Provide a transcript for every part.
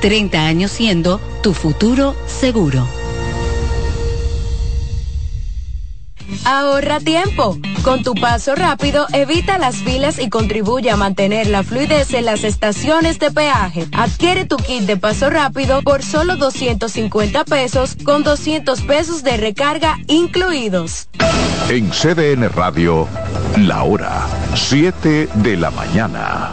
30 años siendo tu futuro seguro. Ahorra tiempo. Con tu paso rápido, evita las filas y contribuye a mantener la fluidez en las estaciones de peaje. Adquiere tu kit de paso rápido por solo 250 pesos con 200 pesos de recarga incluidos. En CDN Radio, la hora 7 de la mañana.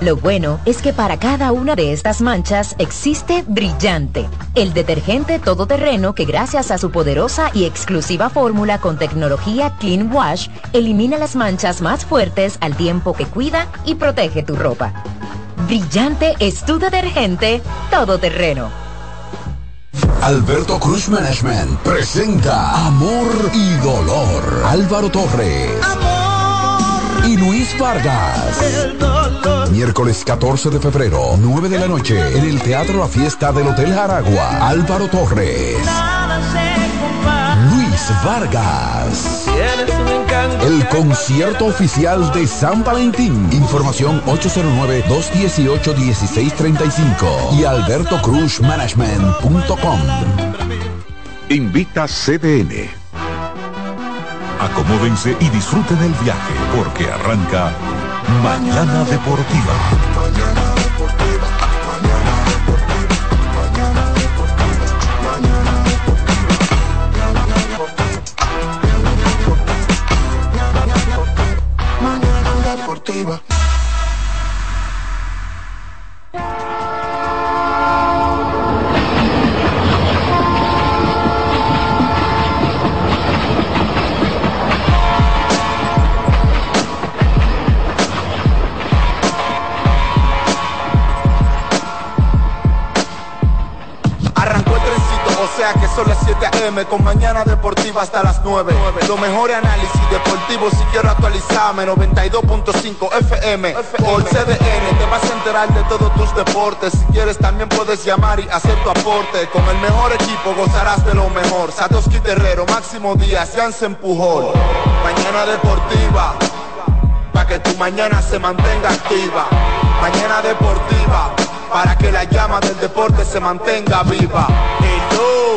Lo bueno es que para cada una de estas manchas existe Brillante, el detergente todoterreno que gracias a su poderosa y exclusiva fórmula con tecnología Clean Wash elimina las manchas más fuertes al tiempo que cuida y protege tu ropa. Brillante es tu detergente todoterreno. Alberto Cruz Management presenta Amor y Dolor. Álvaro Torres. Y Luis Vargas. Miércoles 14 de febrero, 9 de la noche, en el Teatro La Fiesta del Hotel Jaragua. Álvaro Torres. Luis Vargas. El concierto oficial de San Valentín. Información 809-218-1635 y albertocruzmanagement.com. Invita CDN. Acomódense y disfruten el viaje porque arranca Mañana Deportiva. Son las 7 a.m. con mañana deportiva hasta las 9. Lo mejor análisis deportivo si quiero actualizarme. 92.5 FM por CDN. Te vas a enterar de todos tus deportes. Si quieres también puedes llamar y hacer tu aporte. Con el mejor equipo gozarás de lo mejor. Satoshi Terrero, Máximo Díaz, Jansen Pujol. Mañana deportiva. Para que tu mañana se mantenga activa. Mañana deportiva para que la llama del deporte se mantenga viva. Hello,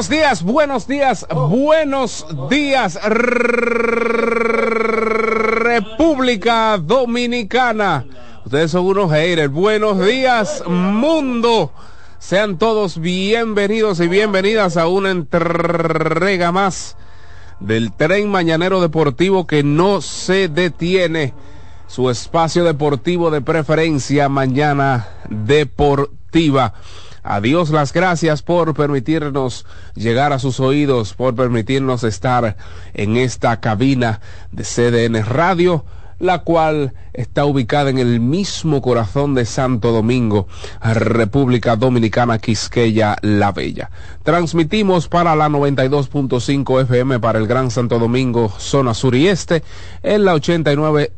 buenos días, buenos días, buenos días, República Dominicana. Ustedes son unos haters. Buenos días, mundo. Sean todos bienvenidos y bienvenidas a una entrega más del tren mañanero deportivo que no se detiene. su espacio deportivo de preferencia, Mañana Deportiva. Adiós, las gracias por permitirnos llegar a sus oídos, por permitirnos estar en esta cabina de CDN Radio la cual está ubicada en el mismo corazón de Santo Domingo, República Dominicana, Quisqueya, La Bella. Transmitimos para la 92.5 FM para el Gran Santo Domingo, zona sur y este, en la 89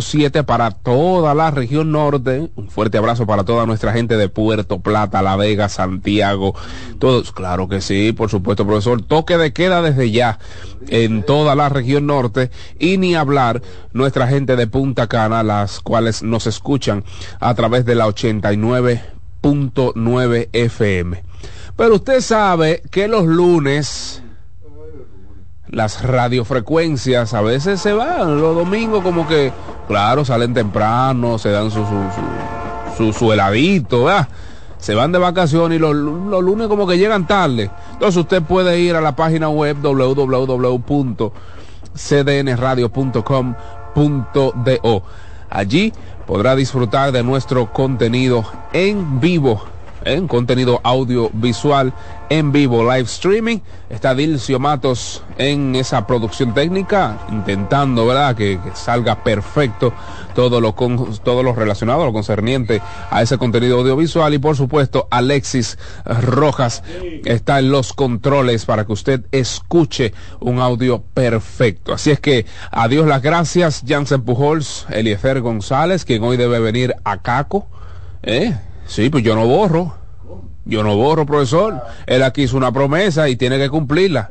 siete para toda la región norte. Un fuerte abrazo para toda nuestra gente de Puerto Plata, La Vega, Santiago. Todos, claro que sí, por supuesto, profesor. Toque de queda desde ya en toda la región norte y ni hablar nuestra gente de Punta Cana, las cuales nos escuchan a través de la 89.9 FM. Pero usted sabe que los lunes las radiofrecuencias a veces se van. Los domingos como que claro salen temprano se dan su su, su, heladito se van de vacaciones y los, los, lunes como que llegan tarde. Entonces usted puede ir a la página web www.cdnradio.com.do allí podrá disfrutar de nuestro contenido en vivo en contenido audiovisual en vivo, live streaming. Está Dilcio Matos en esa producción técnica, intentando, ¿verdad?, que, salga perfecto todo lo, con, todo lo relacionado, lo concerniente a ese contenido audiovisual. Y por supuesto, Alexis Rojas está en los controles para que usted escuche un audio perfecto. Así es que, adiós las gracias, Jansen Pujols, Eliezer González, quien hoy debe venir a Caco. ¿Eh? Sí, pues yo no borro. Yo no borro, profesor. Él aquí hizo una promesa y tiene que cumplirla.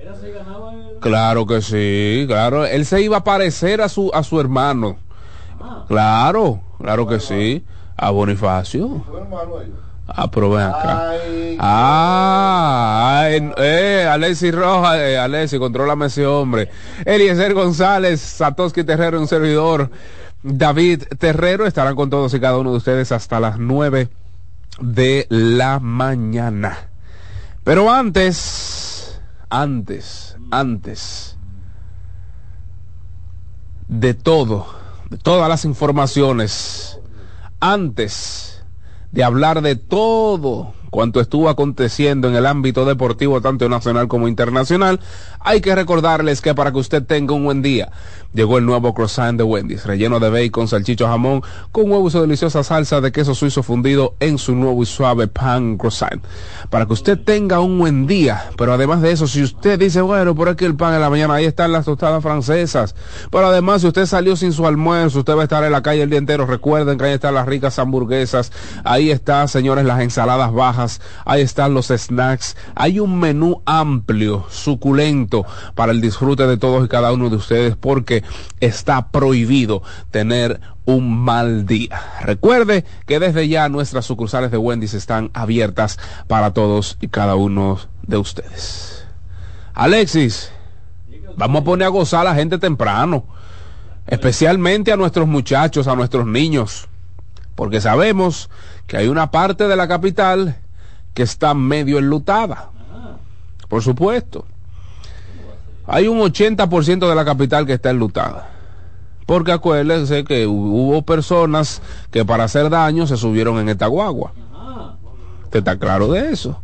Claro que sí, claro. Él se iba a parecer a su, a su hermano. Claro, claro que sí. A Bonifacio. Ah, pero ven acá. Ah, eh, Alexis Rojas, eh, Alexis, contrólame ese hombre. Eliezer González, Satoshi Terrero, un servidor. David Terrero estarán con todos y cada uno de ustedes hasta las nueve de la mañana. Pero antes, antes, antes de todo, de todas las informaciones, antes de hablar de todo cuanto estuvo aconteciendo en el ámbito deportivo tanto nacional como internacional, hay que recordarles que para que usted tenga un buen día, llegó el nuevo croissant de Wendy's, relleno de bacon, salchicho, jamón, con huevo y su deliciosa salsa de queso suizo fundido en su nuevo y suave pan croissant. Para que usted tenga un buen día, pero además de eso, si usted dice, bueno, por aquí el pan en la mañana, ahí están las tostadas francesas, pero además si usted salió sin su almuerzo, usted va a estar en la calle el día entero, recuerden que ahí están las ricas hamburguesas, ahí está, señores, las ensaladas bajas, ahí están los snacks, hay un menú amplio, suculento, para el disfrute de todos y cada uno de ustedes, porque está prohibido tener un mal día. Recuerde que desde ya nuestras sucursales de Wendy's están abiertas para todos y cada uno de ustedes. Alexis, vamos a poner a gozar a la gente temprano, especialmente a nuestros muchachos, a nuestros niños, porque sabemos que hay una parte de la capital que está medio enlutada. Por supuesto. Hay un 80% de la capital que está enlutada. Porque acuérdense que hubo personas que para hacer daño se subieron en esta guagua. ¿Usted está claro de eso?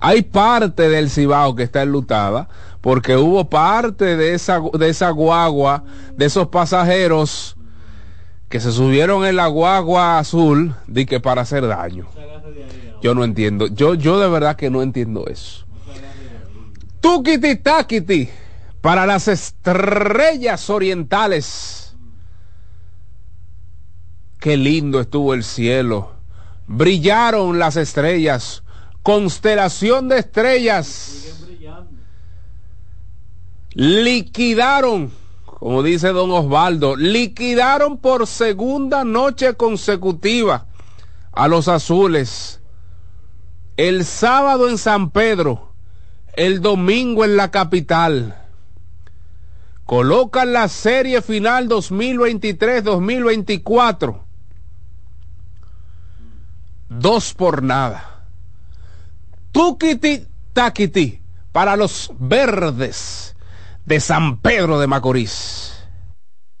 Hay parte del Cibao que está enlutada porque hubo parte de esa, de esa guagua, de esos pasajeros que se subieron en la guagua azul de que para hacer daño. Yo no entiendo. Yo, yo de verdad que no entiendo eso. Tukiti takiti para las estrellas orientales. Qué lindo estuvo el cielo. Brillaron las estrellas. Constelación de estrellas. Liquidaron, como dice don Osvaldo, liquidaron por segunda noche consecutiva a los azules. El sábado en San Pedro, el domingo en la capital colocan la serie final 2023-2024. Dos por nada. Tukiti Takiti para los verdes de San Pedro de Macorís.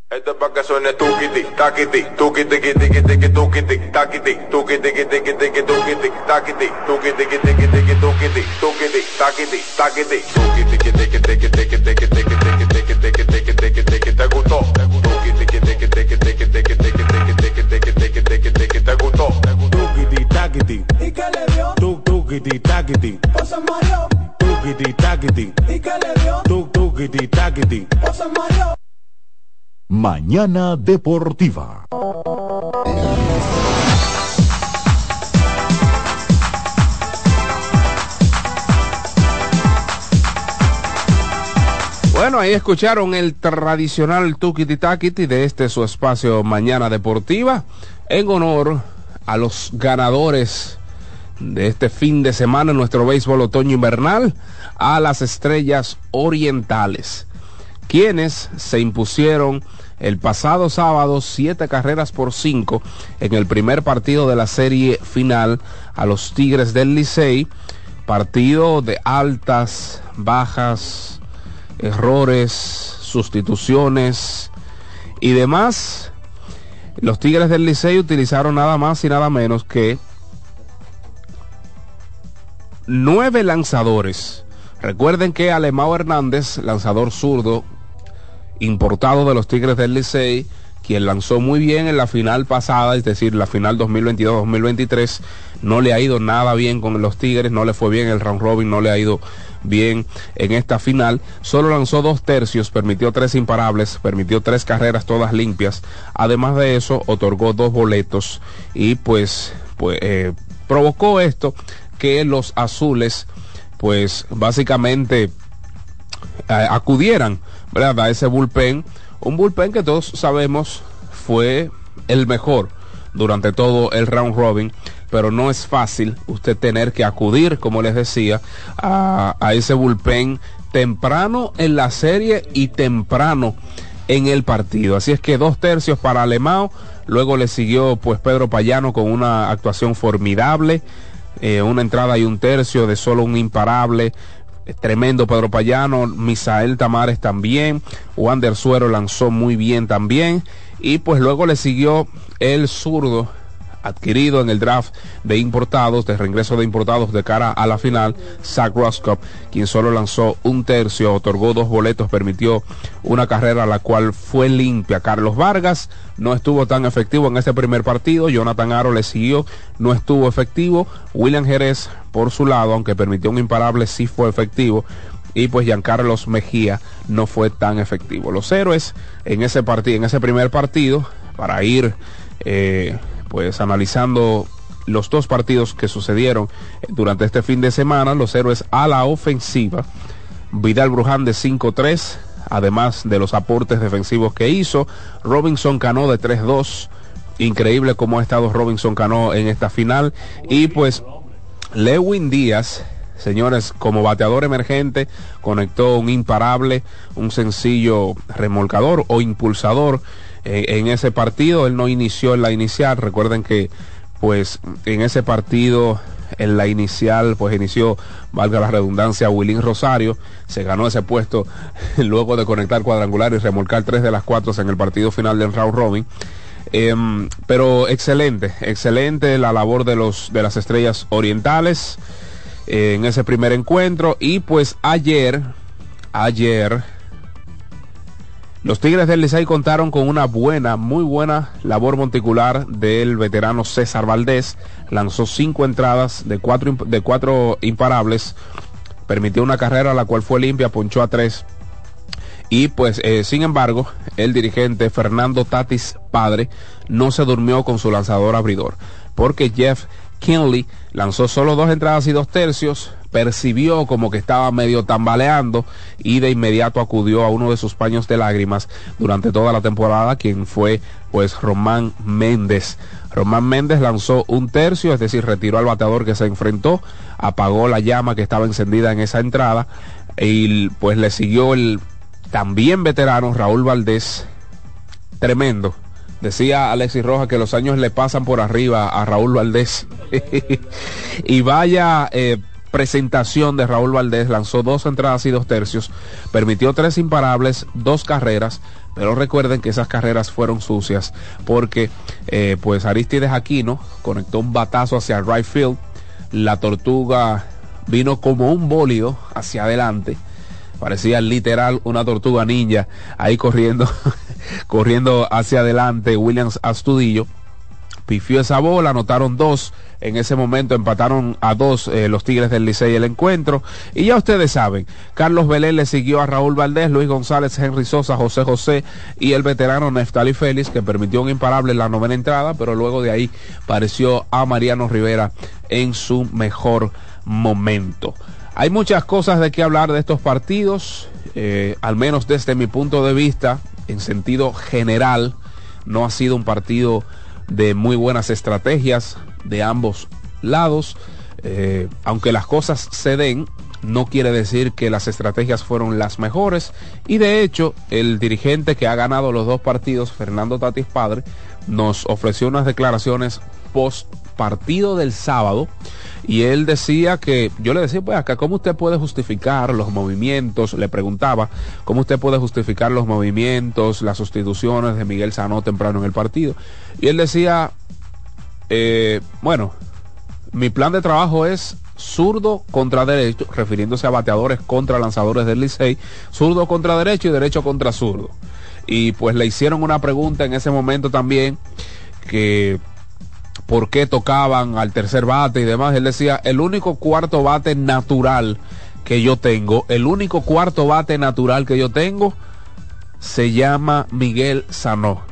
Esto es para que suene tukiti, takiti, tukiti, tiki, tiki, tukiti, takiti, tukiti, tiki, tiki, tukiti, takiti, tukiti, tiki, tiki, tukiti, tukiti, takiti, takiti, tukiti, tiki, tiki, tiki, tiki, tiki, tiki, tiki, tiki, tiki, tiki, tiki, te gustó, tukiti, tiki, tiki, tiki, tiki, tiki, tiki, tiki, tiki, tiki, tiki, tiki, te gustó, tukiti, takiti, ¿y qué le dio? Tuk, tukiti, takiti, José Mario, tukiti, takiti, ¿y qué le dio? Tuk, tukiti, takiti, José Mario. Mañana Deportiva. Bueno, ahí escucharon el tradicional Tukiti Takiti de este su espacio Mañana Deportiva en honor a los ganadores de este fin de semana en nuestro béisbol otoño invernal a las estrellas orientales, quienes se impusieron el pasado sábado siete carreras por cinco en el primer partido de la serie final a los Tigres del Licey, partido de altas, bajas, errores, sustituciones y demás. Los Tigres del Licey utilizaron nada más y nada menos que nueve lanzadores. Recuerden que Alemão Hernández, lanzador zurdo, importado de los Tigres del Licey, quien lanzó muy bien en la final pasada, es decir, la final 2022-2023, no le ha ido nada bien con los Tigres, no le fue bien el round robin, no le ha ido bien en esta final. Solo lanzó dos tercios, permitió tres imparables, permitió tres carreras todas limpias. Además de eso, otorgó dos boletos y pues, pues eh, provocó esto que los azules, pues básicamente eh, acudieran ¿verdad? a ese bullpen. Un bullpen que todos sabemos fue el mejor durante todo el round robin, pero no es fácil usted tener que acudir, como les decía, a, ese bullpen temprano en la serie y temprano en el partido. Así es que dos tercios para Alemão, luego le siguió pues Pedro Payano con una actuación formidable, eh, una entrada y un tercio de solo un imparable. Tremendo. Pedro Payano, Misael Tamares también, Wander Suero lanzó muy bien también. Y pues luego le siguió el zurdo adquirido en el draft de importados, de reingreso de importados de cara a la final, Zach Roscoe, quien solo lanzó un tercio, otorgó dos boletos, permitió una carrera la cual fue limpia. Carlos Vargas no estuvo tan efectivo en este primer partido, Jonathan Aro le siguió, no estuvo efectivo, William Jerez por su lado, aunque permitió un imparable, sí fue efectivo y pues Giancarlos Mejía no fue tan efectivo. Los héroes en ese partido, en ese primer partido, para ir eh, pues analizando los dos partidos que sucedieron durante este fin de semana, los héroes a la ofensiva, Vidal Bruján de 5-3, además de los aportes defensivos que hizo, Robinson Cano de 3-2, increíble cómo ha estado Robinson Cano en esta final, y pues Lewin Díaz, señores, como bateador emergente, conectó un imparable, un sencillo remolcador o impulsador en, ese partido. Él no inició en la inicial. Recuerden que pues en ese partido en la inicial, pues inició, valga la redundancia, Willín Rosario, se ganó ese puesto luego de conectar cuadrangular y remolcar tres de las cuatro en el partido final del round robin. Em, pero excelente, excelente la labor de los de las estrellas orientales eh, en ese primer encuentro y pues ayer, ayer los Tigres del Licey contaron con una buena, muy buena labor monticular del veterano César Valdés. Lanzó cinco entradas de cuatro, de cuatro imparables. Permitió una carrera la cual fue limpia, ponchó a tres. Y pues, eh, sin embargo, el dirigente Fernando Tatis Padre no se durmió con su lanzador abridor. Porque Jeff Kinley lanzó solo dos entradas y dos tercios, percibió como que estaba medio tambaleando y de inmediato acudió a uno de sus paños de lágrimas durante toda la temporada, quien fue pues Román Méndez. Román Méndez lanzó un tercio, es decir, retiró al bateador que se enfrentó, apagó la llama que estaba encendida en esa entrada y pues le siguió el también veterano Raúl Valdés, tremendo, Decía Alexis Rojas que los años le pasan por arriba a Raúl Valdés. y vaya eh, presentación de Raúl Valdés, lanzó dos entradas y dos tercios, permitió tres imparables, dos carreras, pero recuerden que esas carreras fueron sucias porque eh, pues Aristides Aquino conectó un batazo hacia right field, la tortuga vino como un bólido hacia adelante, parecía literal una tortuga ninja ahí corriendo, corriendo hacia adelante Williams Astudillo pifió esa bola, anotaron dos. En ese momento empataron a dos eh, los Tigres del Licey el encuentro. Y ya ustedes saben, Carlos Belén le siguió a Raúl Valdés, Luis González, Henry Sosa, José José y el veterano Neftali Félix, que permitió un imparable en la novena entrada, pero luego de ahí pareció a Mariano Rivera en su mejor momento. Hay muchas cosas de qué hablar de estos partidos, eh, al menos desde mi punto de vista, en sentido general, no ha sido un partido de muy buenas estrategias de ambos lados. Eh, aunque las cosas se den, no quiere decir que las estrategias fueron las mejores. Y de hecho, el dirigente que ha ganado los dos partidos, Fernando Tatis Padre, nos ofreció unas declaraciones post partido del sábado y él decía que, yo le decía, pues acá, ¿cómo usted puede justificar los movimientos? Le preguntaba, ¿cómo usted puede justificar los movimientos, las sustituciones de Miguel Sanó temprano en el partido? Y él decía, eh, bueno, mi plan de trabajo es zurdo contra derecho, refiriéndose a bateadores contra lanzadores del Licey, zurdo contra derecho y derecho contra zurdo. Y pues le hicieron una pregunta en ese momento también que por qué tocaban al tercer bate y demás. Él decía, el único cuarto bate natural que yo tengo, el único cuarto bate natural que yo tengo, se llama Miguel Sanó.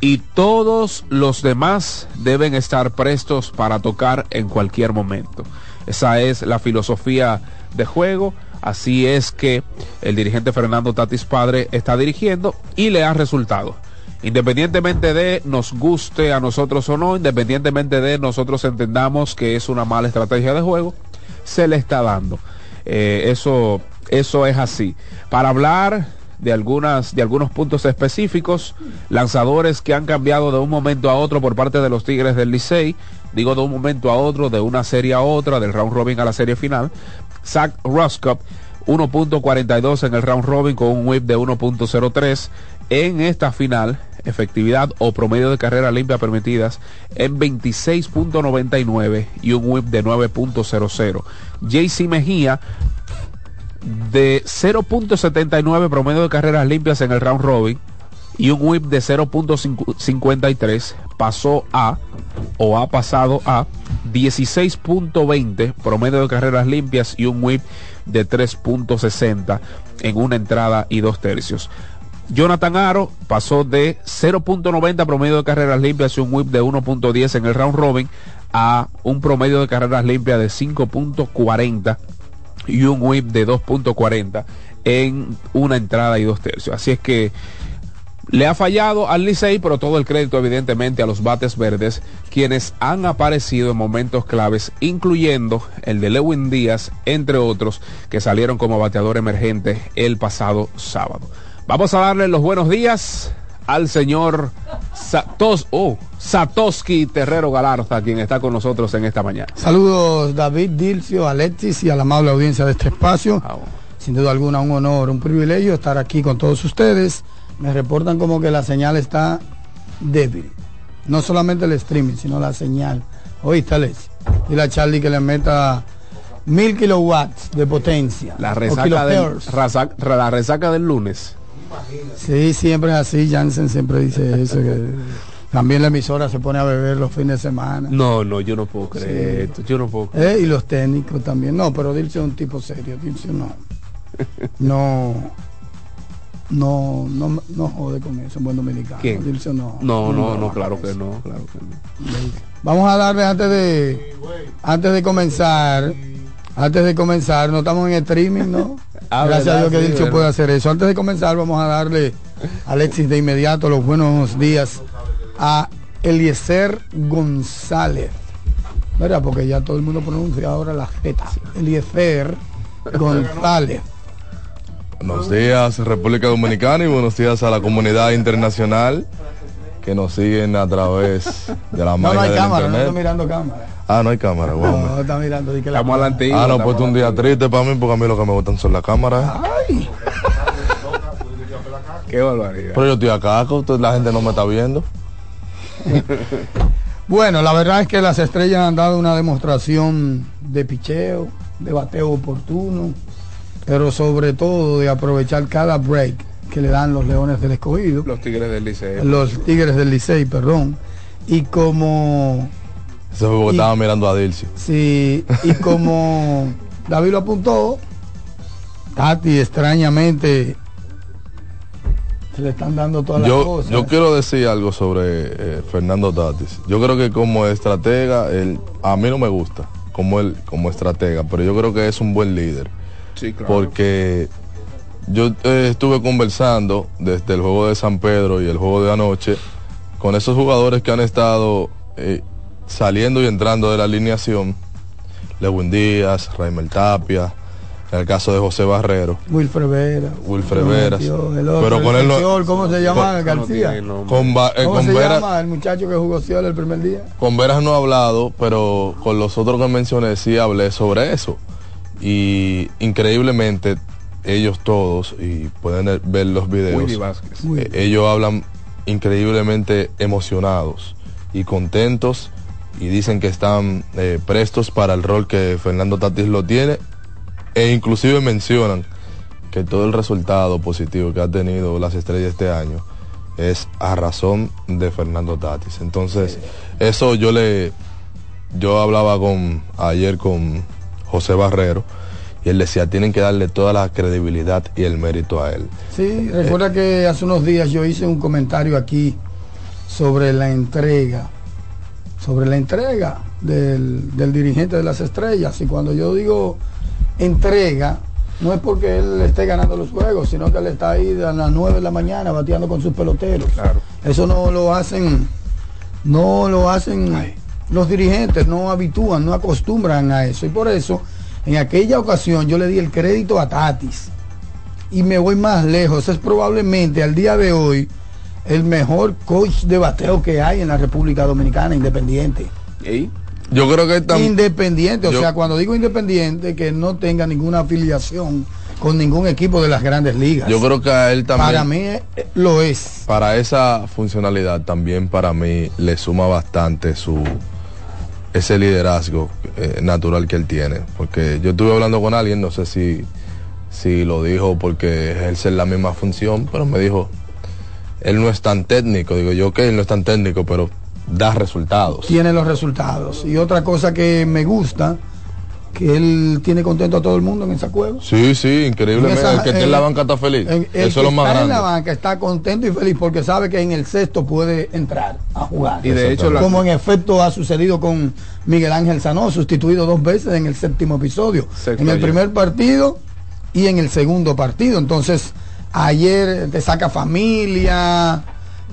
Y todos los demás deben estar prestos para tocar en cualquier momento. Esa es la filosofía de juego. Así es que el dirigente Fernando Tatis Padre está dirigiendo y le ha resultado. Independientemente de nos guste a nosotros o no, independientemente de nosotros entendamos que es una mala estrategia de juego, se le está dando. Eh, eso, eso es así. Para hablar de algunas de algunos puntos específicos, lanzadores que han cambiado de un momento a otro por parte de los Tigres del Licey, digo de un momento a otro, de una serie a otra, del round robin a la serie final. Zach Roscoe 1.42 en el round robin con un whip de 1.03 en esta final efectividad o promedio de carreras limpias permitidas en 26.99 y un whip de 9.00. JC Mejía de 0.79 promedio de carreras limpias en el round robin y un whip de 0.53 pasó a o ha pasado a 16.20 promedio de carreras limpias y un whip de 3.60 en una entrada y dos tercios. Jonathan Aro pasó de 0.90 promedio de carreras limpias y un whip de 1.10 en el round robin a un promedio de carreras limpias de 5.40 y un whip de 2.40 en una entrada y dos tercios. Así es que le ha fallado al Licey, pero todo el crédito evidentemente a los bates verdes, quienes han aparecido en momentos claves, incluyendo el de Lewin Díaz, entre otros, que salieron como bateador emergente el pasado sábado. Vamos a darle los buenos días al señor Satos, oh, Satoski Terrero Galarza, quien está con nosotros en esta mañana. Saludos David, Dilcio, Alexis y a la amable audiencia de este espacio. Ah, Sin duda alguna un honor, un privilegio estar aquí con todos ustedes. Me reportan como que la señal está débil. No solamente el streaming, sino la señal. Oíste, Alexis. Y la Charlie que le meta mil kilowatts de potencia. La resaca, del, la resaca del lunes. Sí, siempre es así. Jansen siempre dice eso. Que también la emisora se pone a beber los fines de semana. No, no, yo no puedo creer. Yo no puedo creer. Eh, y los técnicos también. No, pero Dilcio es un tipo serio. Dilcio no. No. No, no, no jode con eso, un buen dominicano. ¿Quién? Dilcio no. No, no, no, claro que no, claro que no. Vamos a darle antes de antes de comenzar antes de comenzar, no estamos en streaming, ¿no? Ah, Gracias a Dios que Dicho puede hacer eso. Antes de comenzar, vamos a darle a Alexis de inmediato los buenos días a Eliezer González. ¿Verdad? Porque ya todo el mundo pronuncia ahora la Z. Eliezer González. Buenos días, República Dominicana, y buenos días a la comunidad internacional. Que nos siguen a través de la No, no hay del cámara, no estoy mirando cámara. Ah, no hay cámara, guau. No, está mirando. que la Estamos a la antigua. Ah, no, pues un día triste para mí porque a mí lo que me gustan son las cámaras. Ay, Qué barbaridad. Pero yo estoy acá, la gente no me está viendo. Bueno, la verdad es que las estrellas han dado una demostración de picheo, de bateo oportuno, pero sobre todo de aprovechar cada break que le dan los Leones del Escogido, Los Tigres del Liceo. los Tigres del Licey, perdón, y como Eso fue porque Y- estaba mirando a Dilcy. sí, y como David lo apuntó, Tati extrañamente se le están dando todas las Yo, cosas. yo quiero decir algo sobre eh, Fernando Tatis. Yo creo que como estratega, él, a mí no me gusta como él como estratega, pero yo creo que es un buen líder. Sí, claro. Porque yo eh, estuve conversando desde el juego de San Pedro y el juego de anoche con esos jugadores que han estado eh, saliendo y entrando de la alineación. Lewin Díaz, Raimel Tapia, en el caso de José Barrero, Wilfred Vera. Wilfred Veras. el Pero el con no- Señor, ¿Cómo se llama? con- García. no con, Ba- eh, ¿Cómo con se Veras- llama el muchacho que jugó Cielo el primer día? Con Veras no he hablado, pero con los otros que mencioné sí hablé sobre eso. Y increíblemente ellos todos, y pueden ver los videos, Willy Vázquez. eh, ellos hablan increíblemente emocionados y contentos y dicen que están eh, prestos para el rol que Fernando Tatis lo tiene e inclusive mencionan que todo el resultado positivo que ha tenido las estrellas este año es a razón de Fernando Tatis. Entonces, eso yo le yo hablaba con ayer con José Barrero y él decía, tienen que darle toda la credibilidad y el mérito a él. Sí, recuerda que hace unos días yo hice un comentario aquí sobre la entrega, sobre la entrega del, del dirigente de las estrellas. Y cuando yo digo entrega, no es porque él esté ganando los juegos, sino que él está ahí a las 9 de la mañana bateando con sus peloteros. Claro. Eso no lo hacen, no lo hacen los dirigentes, no habitúan, no acostumbran a eso. Y por eso, en aquella ocasión yo le di el crédito a Tatis. Y me voy más lejos, es probablemente al día de hoy el mejor coach de bateo que hay en la República Dominicana, independiente. ¿Y? Yo creo que tam- Independiente, o Yo- sea, cuando digo independiente, que no tenga ninguna afiliación con ningún equipo de las grandes ligas. yo creo que a él también Para mí eh, lo es. para esa funcionalidad también para mí le suma bastante su ese liderazgo eh, natural que él tiene. Porque yo estuve hablando con alguien no sé si si lo dijo porque ejerce la misma función pero me dijo él no es tan técnico digo yo que él no es tan técnico pero da resultados tiene los resultados. Y otra cosa que me gusta, que él tiene contento a todo el mundo en esa cueva. sí sí increíblemente En esa- el que esté en la banca está feliz El, el eso es lo más está en grande la banca está contento y feliz porque sabe que en el sexto puede entrar a jugar. Y de hecho, como en efecto ha sucedido con Miguel Ángel Sanó, sustituido dos veces en el séptimo episodio. Sexto en el ayer. primer partido y en el segundo partido. Entonces, ayer te saca familia.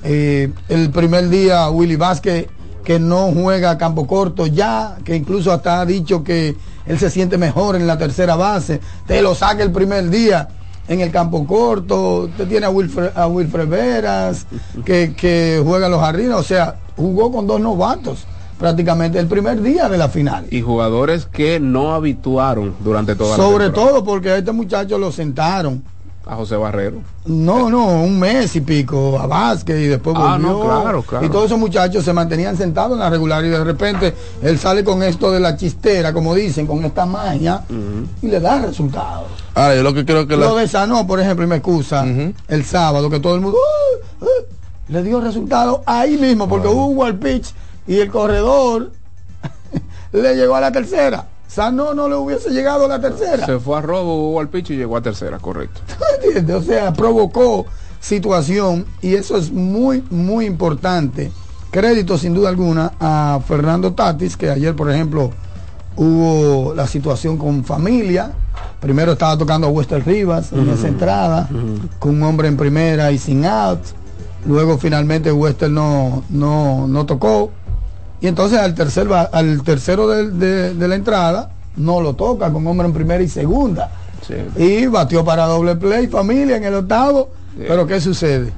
eh, el primer día Willy Vázquez que no juega a campo corto ya, que incluso hasta ha dicho que él se siente mejor en la tercera base, te lo saca el primer día en el campo corto, te tiene a Wilfred, a Wilfred Veras, que, que juega los jardines, o sea, jugó con dos novatos prácticamente el primer día de la final. Y jugadores que no habituaron durante toda la Sobre todo porque a este muchacho lo sentaron. A José Barrero. No, no, un mes y pico a Vázquez y después Ah, volvió. no, claro, claro. Y todos esos muchachos se mantenían sentados en la regular y de repente él sale con esto de la chistera, como dicen, con esta magia y le da resultados. ahora yo lo que creo que la- Lo de Sanó, por ejemplo, y me excusa, el sábado que todo el mundo "Ah, ah", le dio resultados ahí mismo porque hubo un wall pitch y el corredor le llegó a la tercera. Sanó no le hubiese llegado a la tercera. Se fue a robo, hubo al picho y llegó a tercera, correcto. ¿Entiendes? O sea, provocó situación y eso es muy, muy importante. Crédito sin duda alguna a Fernando Tatis, que ayer, por ejemplo, hubo la situación con familia. Primero estaba tocando a Wester Rivas en esa entrada, con un hombre en primera y sin out. Luego finalmente Wester no, no, no tocó. Y entonces al, tercer, al tercero de, de la entrada no lo toca con hombre en primera y segunda. Sí. Y batió para doble play, familia, en el octavo. Sí. Pero ¿qué sucede?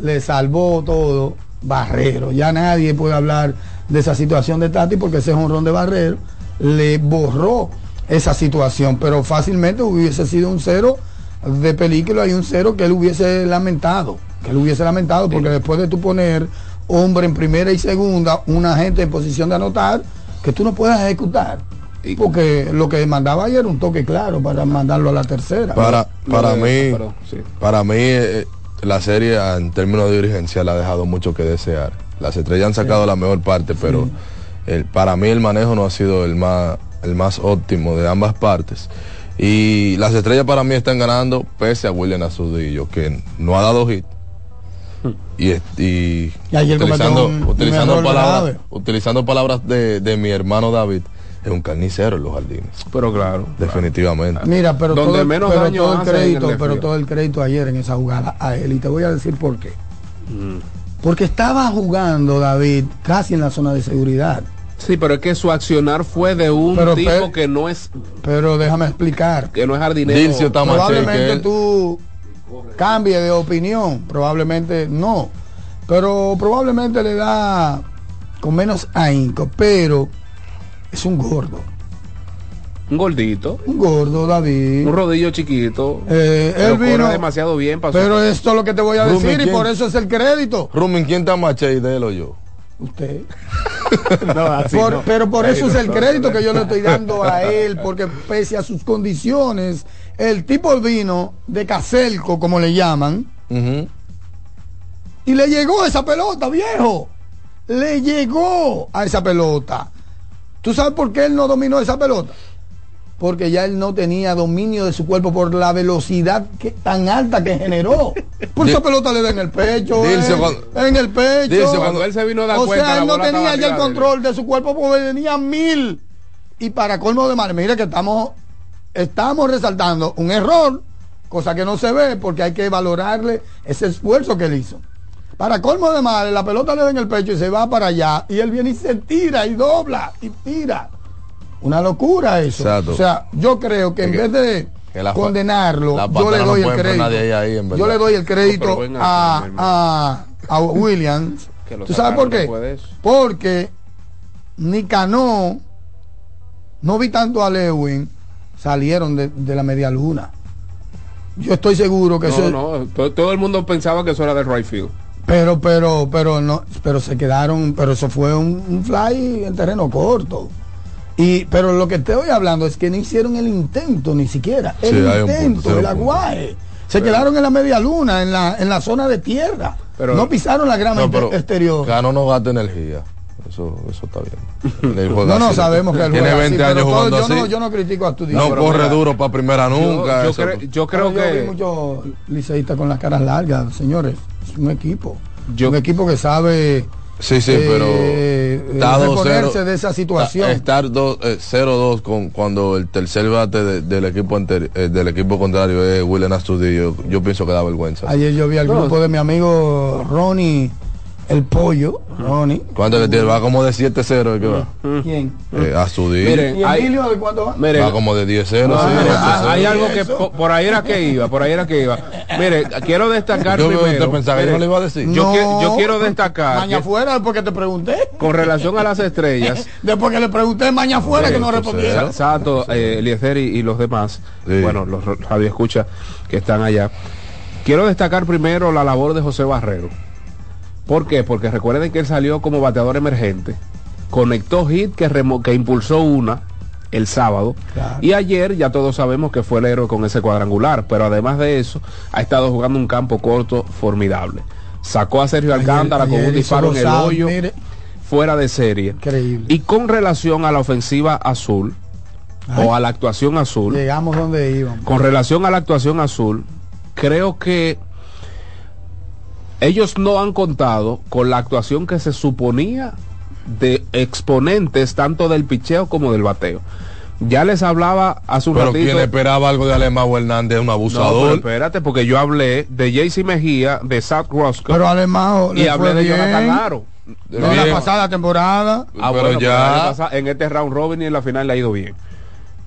Le salvó todo Barrero. Ya nadie puede hablar de esa situación de Tati porque ese honrón de Barrero le borró esa situación, pero fácilmente hubiese sido un cero de película y un cero que él hubiese lamentado, que él hubiese lamentado, porque después de tú poner hombre en primera y segunda, una gente en posición de anotar, que tú no puedas ejecutar. Porque lo que mandaba ayer era un toque claro para mandarlo a la tercera. Para, para mí, para mí eh, la serie en términos de dirigencia la ha dejado mucho que desear. Las estrellas han sacado la mejor parte, pero para mí el manejo no ha sido el más, el más óptimo de ambas partes. Y las estrellas para mí están ganando pese a William Azudillo, que no ha dado hit. Y, y, utilizando, utilizando, palabras, utilizando palabras de, de mi hermano David, es un carnicero en los jardines. Pero claro. Definitivamente. Mira, pero, todo, menos pero todo el crédito, pero todo el crédito ayer en esa jugada a él. Y te voy a decir por qué. Mm. Porque estaba jugando David casi en la zona de seguridad. Sí, pero es que su accionar fue de un tipo que no es. Pero déjame explicar. Que no es jardinero. Probablemente tú cambies de opinión. Probablemente no. Pero probablemente le da con menos ahínco. Pero es un gordo. Un gordito. Un gordo, David. Un rodillo chiquito. Eh, él vino demasiado bien. pero esto es lo que te voy a decir y por eso es el crédito. Rumen, ¿quién está más de él o yo? Usted. Pero por eso es el crédito que yo le estoy dando a él, porque pese a sus condiciones, el tipo vino de Caselco, como le llaman, y le llegó esa pelota, viejo. Le llegó a esa pelota. ¿Tú sabes por qué él no dominó esa pelota? Porque ya él no tenía dominio de su cuerpo por la velocidad que, tan alta que generó. Por esa pelota le da en el pecho. Eh, en el pecho. cuando él se vino a dar o sea, él no tenía ya el control de, su cuerpo porque tenía mil. Y para colmo de mal, mire que estamos, estamos resaltando un error, cosa que no se ve porque hay que valorarle ese esfuerzo que él hizo. Para colmo de mal, la pelota le da en el pecho y se va para allá. Y él viene y se tira y dobla y tira. Una locura eso. O sea, yo creo que en vez de condenarlo, yo le doy el crédito. yo le doy el crédito a, a, Williams. ¿Tú sabes por qué? Porque ni Cano, no vi tanto a Lewin, salieron de, de la media luna. Yo estoy seguro que eso. No, todo, todo, el mundo pensaba que eso era de right field. Pero, pero, pero no, pero se quedaron, pero eso fue un, un fly en terreno corto. Y, pero lo que estoy hablando es que no hicieron el intento ni siquiera. El intento, el aguaje. Se quedaron en la media luna, en la, en la zona de tierra. Pero, no pisaron la grama exterior. Cano no gasta energía. Eso, eso está bien. no, no, sabemos que él Tiene 20 años jugando yo así. No, yo no critico a tu No corre duro para primera nunca. Yo, yo, creo que... Yo vi muchos liceístas con las caras largas, señores. Es un equipo. un equipo que sabe Sí, sí, pero eh, de esa situación. Estar 0-2 eh, con cuando el tercer bate del equipo eh, del equipo contrario es William Astudillo, yo pienso que da vergüenza. Ayer yo vi al grupo de mi amigo Ronnie el pollo, Ronnie. ¿Cuánto le tiene? Va como de 7-0. ¿Qué va? ¿Quién? Eh, a su día. ¿Y Emilio de cuánto va? Va como de 10-0. hay, algo que por, ahí era que iba, por ahí era que iba. Mire, quiero destacar yo, primero. pensaba que no le iba a decir? Yo, yo quiero destacar. Maña fuera, porque te pregunté. Con relación a las estrellas. después que le pregunté maña fuera que no respondieron. Sato, eh, Eliezer y, los demás. Bueno, los radio escucha que están allá. Quiero destacar primero la labor de José Barrero ¿Por qué? Porque recuerden que él salió como bateador emergente, conectó hit que, que impulsó una el sábado y ayer ya todos sabemos que fue el héroe con ese cuadrangular, pero además de eso ha estado jugando un campo corto formidable. Sacó a Sergio Alcántara con un disparo en el hoyo fuera de serie. Increíble. Y con relación a la ofensiva azul o a la actuación azul, llegamos donde íbamos. Con relación a la actuación azul, creo que ellos no han contado con la actuación que se suponía de exponentes tanto del picheo como del bateo. Ya les hablaba hace un pero ratito. ¿quién esperaba algo de Alemán Hernández, un abusador? espérate, porque yo hablé de JC Mejía, de Zach Roscoe. Pero Alemán y hablé de Jonathan Aro. No, la pasada temporada. Ah, pero ya. en este round robin y en la final le ha ido bien.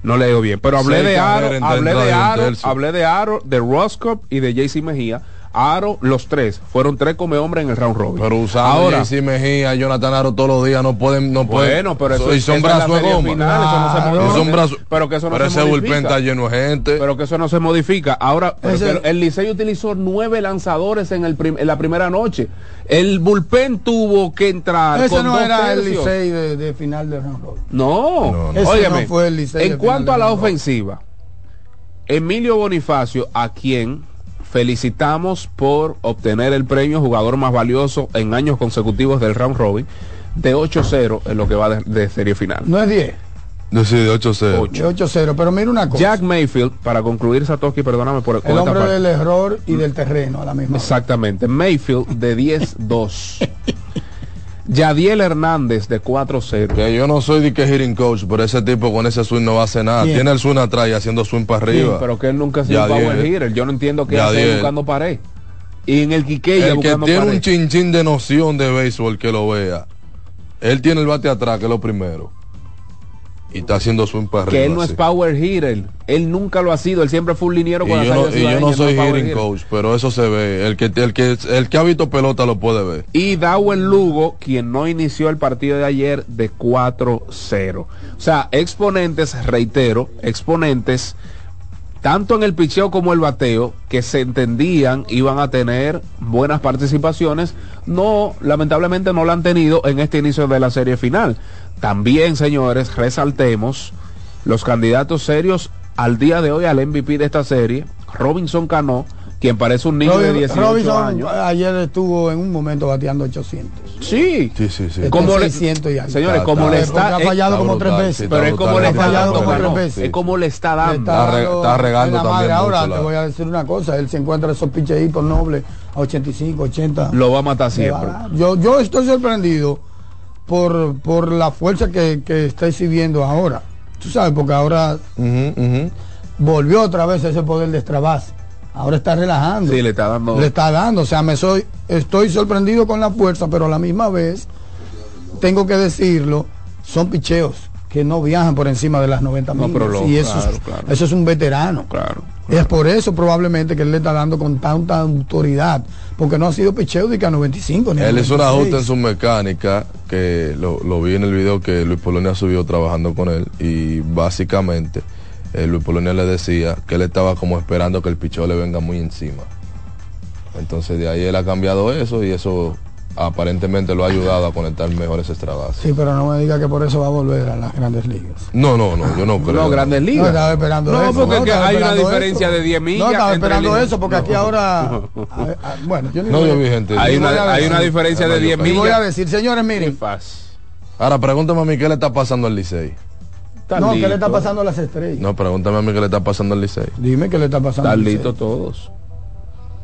No le ha ido bien. Pero hablé de Aro, hablé de Aro, hablé de Aro, de Roscoe y de JC Mejía Aro, los tres, fueron tres come hombres en el round robin. Pero usando Ahora, si Mejía, Jonathan Aro todos los días no pueden, no pueden. Bueno, pero eso, y son brazos de goma. Final, eso no se modifica. Pero que eso no pero se ese modifica. está lleno de gente. Pero que eso no se modifica. Ahora, ese, el Licey utilizó nueve lanzadores en, el prim, en la primera noche. El bullpen tuvo que entrar. Ese no era el Licey de, de, final de round robin. No, no, no. Óyeme, no fue el Licey. En cuanto a la ofensiva, Emilio Bonifacio, a quien felicitamos por obtener el premio jugador más valioso en años consecutivos del round robin de 8-0 en lo que va de, serie final. No es 10. No, sí, de 8-0. 8-0, pero mira una cosa. Jack Mayfield, para concluir Satoshi, perdóname por el hombre del error y del terreno a la misma Exactamente. Mayfield de 10-2. Yadiel Hernández de 4-0. Que yo no soy de que hitting coach, pero ese tipo con ese swing no va a hacer nada. Tiene el swing atrás y haciendo swing para arriba. pero que él nunca ha sido power hitter. Yo no entiendo qué hace buscando pared. Y en el Quiqueya El que tiene un chinchín de noción de béisbol que lo vea. Él tiene el bate atrás, que es lo primero y está haciendo swing para Que él no es power hitter. Él nunca lo ha sido. Él siempre fue un liniero con y yo no, y yo no soy hitting coach, pero eso se ve. El que, el, que, el que ha visto pelota lo puede ver. Y Dawel Lugo, quien no inició el partido de ayer de 4-0. O sea, exponentes, reitero, exponentes tanto en el picheo como el bateo, que se entendían iban a tener buenas participaciones, no, lamentablemente no lo han tenido en este inicio de la serie final. También, señores, resaltemos los candidatos serios al día de hoy al MVP de esta serie, Robinson Cano, quien parece un niño de 18 Robinson años. Ayer estuvo en un momento bateando 800. Sí, sí, sí. sí. Como le, señores, como le está. Ha fallado como tres veces. Pero es como le está dando. Como tres Es como le está dando. Está, regando también. Ahora te voy a decir una cosa. Él se encuentra esos picheitos nobles a 85, 80. Lo va a matar siempre. Yo, yo estoy sorprendido por, por la fuerza que, que está exhibiendo ahora. Tú sabes, porque ahora volvió otra vez ese poder de Strabase ahora está relajando. Sí, le está dando. Le está dando. O sea, me soy, estoy sorprendido con la fuerza, pero a la misma vez, tengo que decirlo, son picheos que no viajan por encima de las 90 mil. y eso, eso es un veterano. Claro, Es por eso probablemente que él le está dando con tanta autoridad, porque no ha sido picheo de que a 95. Ni él es un ajuste en su mecánica, que lo, lo vi en el video que Luis Polonia subió trabajando con él, y básicamente eh, Luis Polonia le decía que él estaba como esperando que el pichón le venga muy encima. Entonces de ahí él ha cambiado eso y eso aparentemente lo ha ayudado a conectar mejores estradas. Sí, pero no me diga que por eso va a volver a las grandes ligas. No, no, no, yo no creo. No, grandes ligas. No, estaba esperando no, eso. porque hay una diferencia de 10 millas. No, estaba esperando eso porque aquí ahora... bueno, yo no, yo vi gente. Hay, una, hay una diferencia de 10 millas. Y voy a decir, señores, miren. Ahora pregúntame a mí qué le está pasando al Licey no, ¿qué le está pasando a las estrellas? No, pregúntame a mí qué le está pasando al Licey. Dime qué le está pasando al Licey. todos.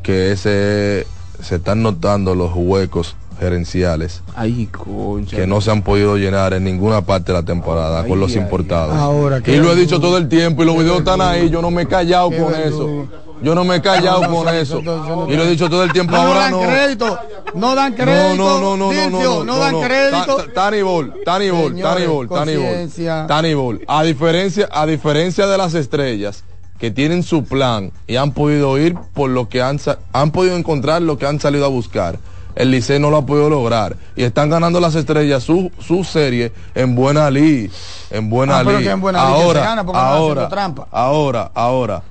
Que ese se están notando los huecos gerenciales ay, concha, que no se han podido llenar en ninguna parte de la temporada con los importados. Ahora, y lo he dicho todo el tiempo y los videos están ahí, yo no me he callado con eso. Yo no me he callado con eso. Y lo he dicho todo el tiempo no ahora dan no. crédito. No dan crédito. No, no, no, no, no, no, dan crédito. Tani Ball, Tani Ball, Tani Ball, Tani Ball. Tani Ball. A diferencia, a diferencia de las estrellas que tienen su plan y han podido ir por lo que han, han podido encontrar lo que han salido a buscar. El Liceo no lo ha podido lograr y están ganando las estrellas su, su serie en buena ley, en buena ah, ahora, ahora, ahora, ahora,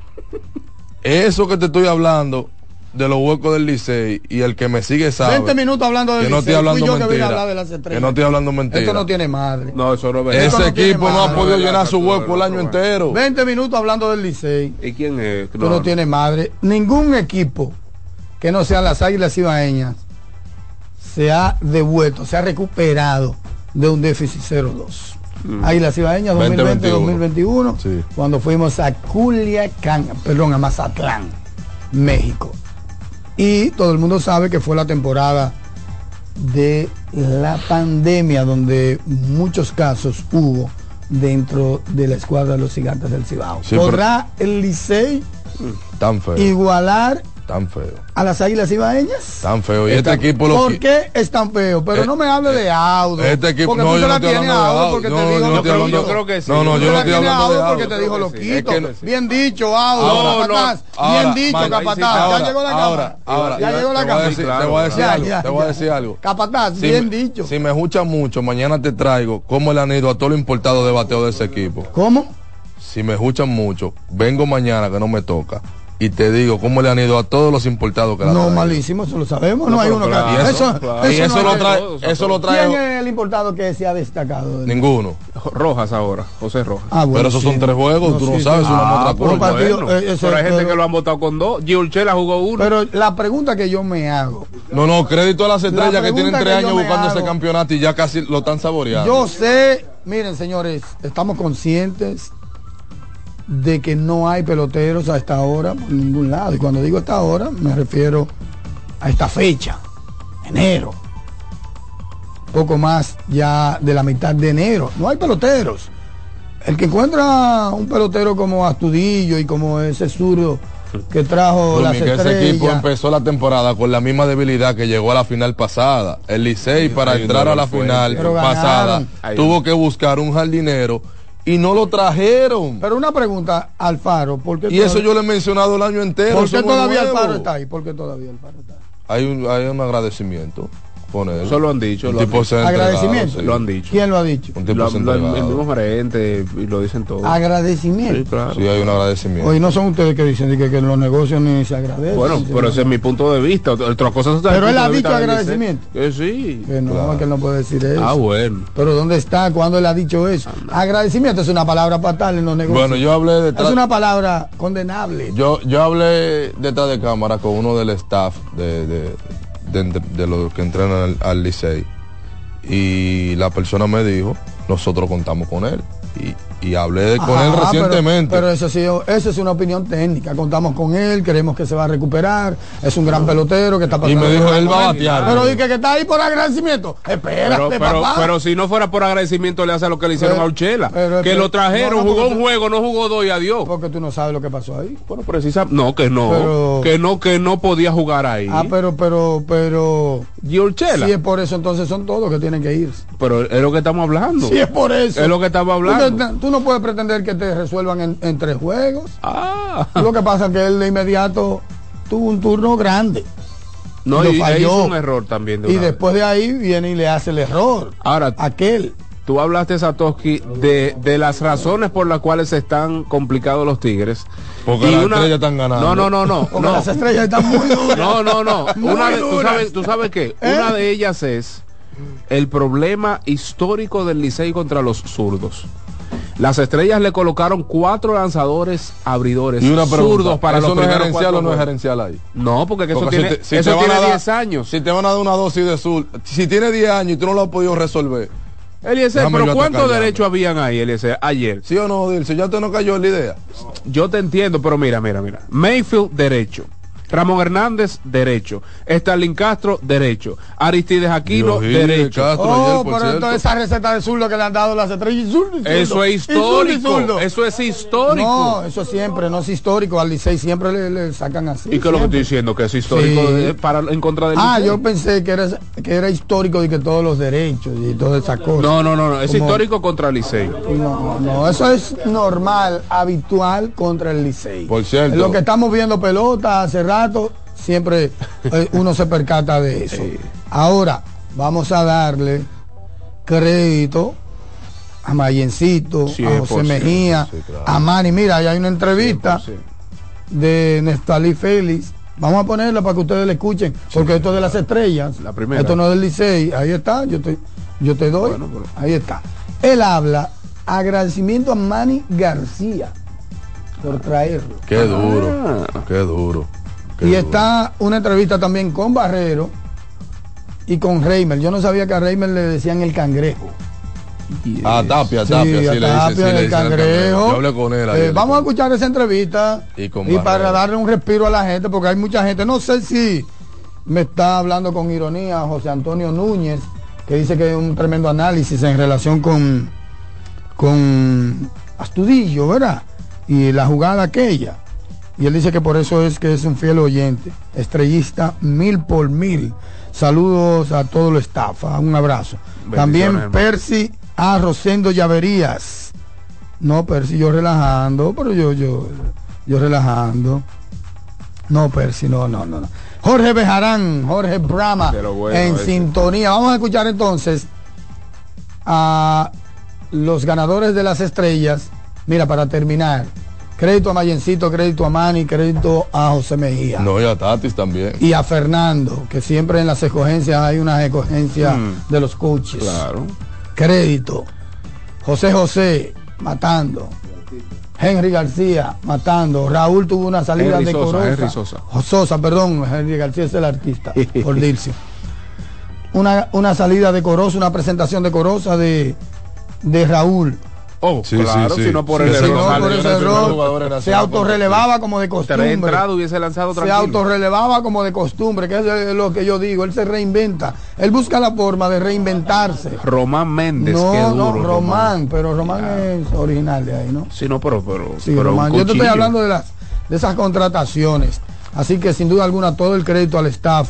eso que te estoy hablando de los huecos del Licey y el que me sigue sabe 20 minutos hablando del que no estoy hablando mentira. que, no estoy hablando mentira. Esto no tiene madre. No, eso no ese equipo no, ha podido llenar su hueco el año entero. 20 minutos hablando del Licey. ¿y quién es? esto no, tiene madre. Ningún equipo que no sean las águilas ibaeñas se ha devuelto se ha recuperado de un déficit 0-2 Mm. Águilas Ibaeñas 2020-2021, cuando fuimos a Culiacán, perdón, a Mazatlán, México. Y todo el mundo sabe que fue la temporada de la pandemia donde muchos casos hubo dentro de la escuadra de los gigantes del Cibao. ¿Podrá el Licey igualar Tan feo. ¿A las águilas ibaeñas? Tan feo. Y este equipo lo ¿Por qué es tan feo? Pero no me hable de Audo. Este equipo porque no, tú yo no hablando de Audo. Porque no, te digo yo, no yo creo que sí. No, no, yo no estoy hablando de Audo. porque te dijo loquito. Bien dicho, Audo. Capataz. Bien dicho, Capataz. Ya llegó la cámara. Ahora, ya llegó la cámara. Te voy a decir algo. Te voy a decir algo. Capataz, bien dicho. Si me escuchas mucho, mañana te traigo cómo le han ido a todo lo importado de bateo de ese equipo. ¿Cómo? Si me escuchan mucho, vengo mañana que no me toca y te digo cómo le han ido a todos los importados que la No, malísimo, eso lo sabemos. No, hay uno que. Y eso, y eso, lo trae, eso lo trae. ¿Quién es el importado que se ha destacado? Ninguno. Rojas ahora, José Rojas. Ah, bueno, pero esos son tres juegos, tú no sabes, ah, una partido, eh, pero hay gente que lo han votado con dos. Giorchela jugó uno. Pero la pregunta que yo me hago. No, no, crédito a las estrellas que tienen tres años buscando ese campeonato y ya casi lo están saboreando. Yo sé, miren, señores, estamos conscientes de que no hay peloteros a esta hora por ningún lado. Y cuando digo esta hora, me refiero a esta fecha, enero. Poco más ya de la mitad de enero. No hay peloteros. El que encuentra un pelotero como Astudillo y como ese zurdo que trajo las estrellas. Ese equipo empezó la temporada con la misma debilidad que llegó a la final pasada. El Licey para entrar a la final pasada tuvo que buscar un jardinero y no lo trajeron. Pero una pregunta, Alfaro, ¿por qué Y eso yo le he mencionado el año entero. ¿Por qué todavía Alfaro está ahí? ¿Por qué todavía Alfaro está ahí? Hay un, hay un agradecimiento. Eso lo han dicho. Lo han dicho. Agradecimiento. Lo han dicho. ¿Quién lo ha dicho? Un tipo lo, lo, el mismo gerente y lo dicen todos. Agradecimiento. Sí, claro. Sí, hay un agradecimiento. Hoy no son ustedes que dicen que, que los negocios ni se agradecen. Bueno, pero ese es mi punto de vista. Otras cosas Pero él ha dicho agradecimiento. Que sí. Que no, que él no puede decir eso. Ah, bueno. Pero ¿dónde está? ¿Cuándo él ha dicho eso? Agradecimiento es una palabra fatal en los negocios. Bueno, yo hablé detrás. Es una palabra condenable. Yo, yo hablé detrás de cámara con uno del staff de, de de, los que entrenan al, al Licey. Y la persona me dijo, nosotros contamos con él. Y, y hablé con él recientemente. Pero, eso sí, esa es una opinión técnica. Contamos con él, queremos que se va a recuperar. Es un gran pelotero que está pasando. Y me dijo, él va a batear. Pero dije que está ahí por agradecimiento. Espérate, pero, pero, si no fuera por agradecimiento, le hace lo que le hicieron a Uchela. que lo trajeron, jugó un juego, no jugó dos y adiós. Porque tú no sabes lo que pasó ahí. Bueno, precisamente. No, que no. que no, que no podía jugar ahí. Ah, pero, pero, pero. ¿Y Uchela? Si es por eso, entonces son todos que tienen que ir. Pero es lo que estamos hablando. Si es por eso. Es lo que estamos hablando tú no puedes pretender que te resuelvan en, tres juegos. Ah. Lo que pasa es que él de inmediato tuvo un turno grande. No, y, falló. un error también. y después de ahí viene y le hace el error. Ahora, aquel. Tú hablaste, Satoshi, de, de las razones por las cuales se están complicados los Tigres. Porque las estrellas están ganando. No, no, no, no. no. las estrellas están muy duras. No, no, no. Una ¿tú, sabes, ¿Tú sabes qué? ¿Eh? Una de ellas es el problema histórico del Licey contra los zurdos. Las estrellas le colocaron cuatro lanzadores abridores y una zurdos para ¿Eso los no es gerencial o no es gerencial ahí? No, porque, eso tiene, eso tiene 10 años. Si te van a dar una dosis de sur, si tiene 10 años y tú no lo has podido resolver. Eliezer, pero ¿cuántos derechos habían ahí, Eliezer, ayer? ¿Sí o no, Dilce? ¿Ya te no cayó en la idea? Yo te entiendo, pero mira, mira, mira. Mayfield, derecho. Ramón Hernández, derecho. Stalin Castro, derecho. Aristides Aquino, derecho. oh, pero entonces esa receta de zurdo que le han dado las estrellas. eso es histórico. Eso es histórico. No, eso siempre, no es histórico. Al Licey siempre le, sacan así. ¿Y qué es lo que estoy diciendo? Que es histórico para, en contra del Ah, yo pensé que era, que era histórico y que todos los derechos y todas esas cosas. No, no, no, no. es histórico contra el Licey. No, no, eso es normal, habitual contra el Licey. Por cierto. Lo que estamos viendo pelota siempre eh, uno se percata de eso. Ahora, vamos a darle crédito a Mayencito, a José Mejía, a Mani. Mira, ahí hay una entrevista de Nestalí Félix. Vamos a ponerla para que ustedes la escuchen, porque esto es de las estrellas. La primera. Esto no es del Licey. Ahí está, yo te, yo te doy. Ahí está. Él habla agradecimiento a Manny García por traerlo. Qué duro, ah. qué duro y está una entrevista también con Barrero y con Reimer. Yo no sabía que a Reimer le decían el cangrejo. A Tapia, Tapia, sí, le dice, el cangrejo. Yo hablé con él. Eh, vamos a escuchar esa entrevista y, para darle un respiro a la gente, porque hay mucha gente, no sé si me está hablando con ironía José Antonio Núñez, que dice que es un tremendo análisis en relación con, con Astudillo, ¿verdad? Y la jugada aquella. Y él dice que por eso es que es un fiel oyente, estrellista mil por mil. Saludos a todo el staff, ah, un abrazo. También Percy A. Rosendo Llaverías. No, Percy, yo relajando, pero yo, yo, yo relajando. No, Percy, no, no, no. Jorge Bejarán, Jorge Brama, en sintonía. Vamos a escuchar entonces a los ganadores de las estrellas. Mira, para terminar, Crédito a Mayencito, crédito a Manny, crédito a José Mejía. No, y a Tatis también. Y a Fernando, que siempre en las escogencias hay una escogencia mm. de los coaches. Claro. Crédito. José José, matando. Henry García, matando. Raúl tuvo una salida decorosa. Henry Sosa. Sosa, perdón, Henry García es el artista, por dirse. Una, una salida decorosa, una presentación decorosa de, de Raúl Oh, claro, si no por el error. se autorrelevaba como de costumbre. hubiese lanzado se autorrelevaba como de costumbre, que es lo que yo digo. Él se reinventa. Él busca la forma de reinventarse. Román Méndez, no, no, Román, pero Román es original de ahí, ¿no? Sí, no, pero. pero, sí, Román. Yo te estoy hablando de, las, de esas contrataciones. Así que sin duda alguna todo el crédito al staff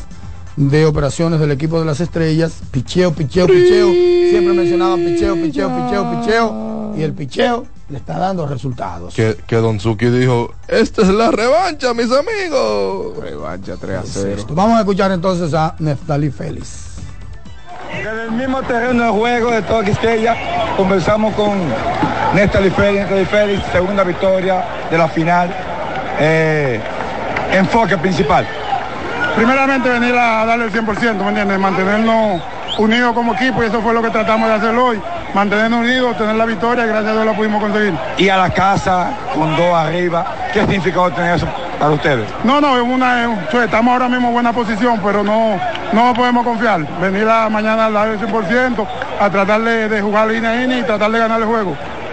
de operaciones del equipo de las estrellas. Picheo, picheo, picheo. Siempre mencionaban picheo, picheo, picheo, picheo y el picheo le está dando resultados. Que, que Don Suki dijo, esta es la revancha, mis amigos. Revancha 3 a 0. Vamos a escuchar entonces a Neftali Félix. En el mismo terreno de juego de toda Quisqueya, conversamos con Neftali Félix, Neftali Félix, segunda victoria de la final. Eh, enfoque principal. Primeramente venir a darle el 100%, ¿me entiendes? Mantenernos unidos como equipo y eso fue lo que tratamos de hacer hoy mantenernos unidos, tener la victoria y gracias a Dios la pudimos conseguir. Y a la casa con dos arriba, ¿qué significado tener eso para ustedes? No, no, una, estamos ahora mismo en buena posición, pero no, no podemos confiar. Venir a mañana al lado del 100%, a tratar de, jugar línea a línea y tratar de ganar el juego.